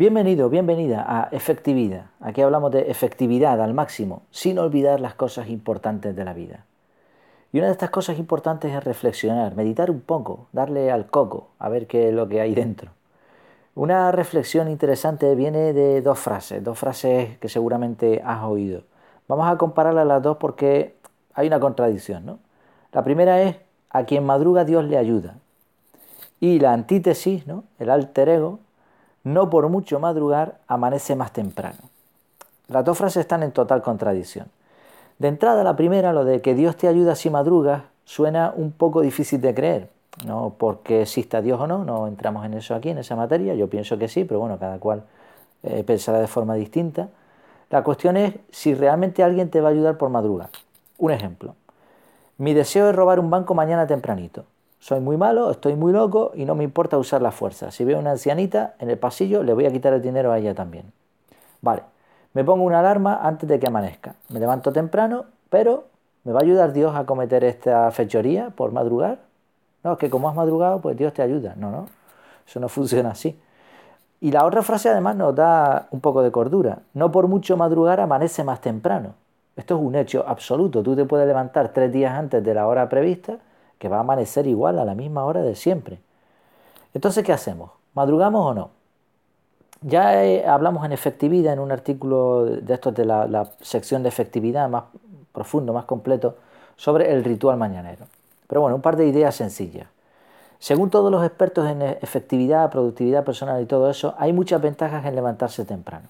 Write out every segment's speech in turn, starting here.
Bienvenido, bienvenida a Efectividad. Aquí hablamos de efectividad al máximo, sin olvidar las cosas importantes de la vida. Y una de estas cosas importantes es reflexionar, meditar un poco, darle al coco, a ver qué es lo que hay dentro. Una reflexión interesante viene de dos frases, dos frases que seguramente has oído. Vamos a compararlas las dos porque hay una contradicción, ¿no? La primera es a quien madruga Dios le ayuda. Y la antítesis, ¿no? El alter ego, no por mucho madrugar amanece más temprano. Las dos frases están en total contradicción. De entrada, la primera, lo de que Dios te ayuda si madrugas, suena un poco difícil de creer. No porque exista Dios o no, no entramos en eso aquí, en esa materia, yo pienso que sí, pero bueno, cada cual eh, pensará de forma distinta. La cuestión es si realmente alguien te va a ayudar por madrugar. Un ejemplo. Mi deseo es robar un banco mañana tempranito. Soy muy malo, estoy muy loco y no me importa usar la fuerza. Si veo una ancianita en el pasillo, le voy a quitar el dinero a ella también. Vale, me pongo una alarma antes de que amanezca. Me levanto temprano, pero ¿me va a ayudar Dios a cometer esta fechoría por madrugar? No, es que como has madrugado, pues Dios te ayuda. No, no, eso no funciona así. Y la otra frase además nos da un poco de cordura. No por mucho madrugar amanece más temprano. Esto es un hecho absoluto. Tú te puedes levantar tres días antes de la hora prevista que va a amanecer igual a la misma hora de siempre. Entonces, ¿qué hacemos? ¿Madrugamos o no? Ya hablamos en efectividad en un artículo de estos de la, sección de efectividad más profundo, más completo, sobre el ritual mañanero. Pero bueno, un par de ideas sencillas. Según todos los expertos en efectividad, productividad personal y todo eso, hay muchas ventajas en levantarse temprano.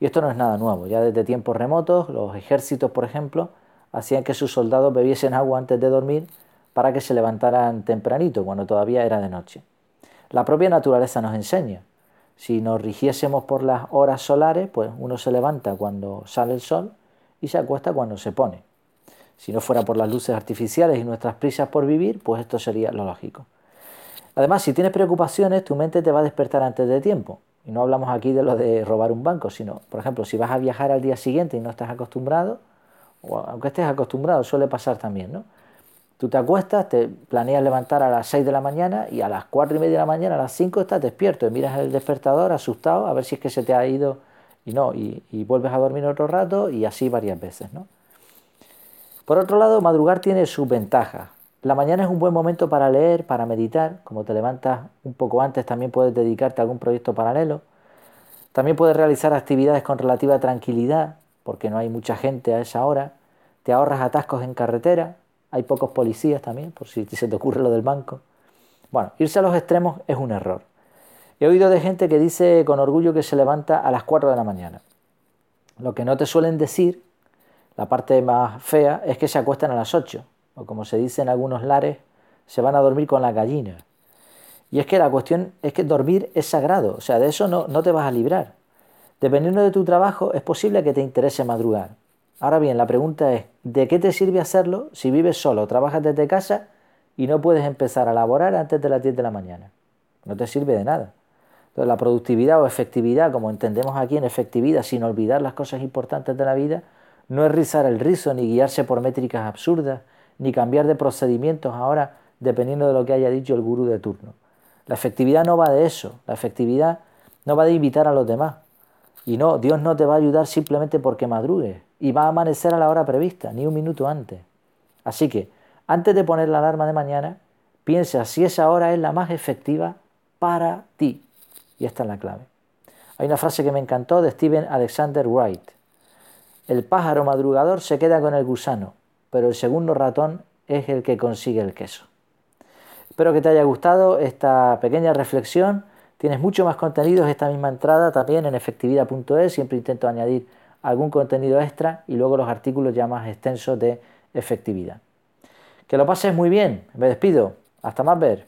Y esto no es nada nuevo. Ya desde tiempos remotos, los ejércitos, por ejemplo, hacían que sus soldados bebiesen agua antes de dormir para que se levantaran tempranito, cuando todavía era de noche. La propia naturaleza nos enseña. Si nos rigiésemos por las horas solares, pues uno se levanta cuando sale el sol y se acuesta cuando se pone. Si no fuera por las luces artificiales y nuestras prisas por vivir, pues esto sería lo lógico. Además, si tienes preocupaciones, tu mente te va a despertar antes de tiempo. Y no hablamos aquí de lo de robar un banco, sino, por ejemplo, si vas a viajar al día siguiente y no estás acostumbrado, o aunque estés acostumbrado, suele pasar también, ¿no? Tú te acuestas, te planeas levantar a las 6 de la mañana y a las 4 y media de la mañana, a las 5 estás despierto y miras el despertador asustado a ver si es que se te ha ido y no, y, vuelves a dormir otro rato y así varias veces. ¿no? Por otro lado, madrugar tiene sus ventajas. La mañana es un buen momento para leer, para meditar. Como te levantas un poco antes, también puedes dedicarte a algún proyecto paralelo. También puedes realizar actividades con relativa tranquilidad, porque no hay mucha gente a esa hora. Te ahorras atascos en carretera, hay pocos policías también, por si se te ocurre lo del banco. Bueno, irse a los extremos es un error. He oído de gente que dice con orgullo que se levanta a las 4 de la mañana. Lo que no te suelen decir, la parte más fea, es que se acuestan a las 8, o como se dice en algunos lares, se van a dormir con la gallina. Y es que la cuestión es que dormir es sagrado, o sea, de eso no, no te vas a librar. Dependiendo de tu trabajo, es posible que te interese madrugar. Ahora bien, la pregunta es, ¿de qué te sirve hacerlo si vives solo, trabajas desde casa y no puedes empezar a laborar antes de las 10 de la mañana? No te sirve de nada. Entonces, la productividad o efectividad, como entendemos aquí en efectividad, sin olvidar las cosas importantes de la vida, no es rizar el rizo, ni guiarse por métricas absurdas, ni cambiar de procedimientos ahora dependiendo de lo que haya dicho el gurú de turno. La efectividad no va de eso, la efectividad no va de invitar a los demás. Y no, Dios no te va a ayudar simplemente porque madrugues y va a amanecer a la hora prevista, ni un minuto antes. Así que, antes de poner la alarma de mañana, piensa si esa hora es la más efectiva para ti. Y esta es la clave. Hay una frase que me encantó de Steven Alexander Wright. El pájaro madrugador se queda con el gusano, pero el segundo ratón es el que consigue el queso. Espero que te haya gustado esta pequeña reflexión. Tienes mucho más contenido en esta misma entrada también en efectividad.es. Siempre intento añadir algún contenido extra y luego los artículos ya más extensos de efectividad. Que lo pases muy bien, me despido, hasta más ver.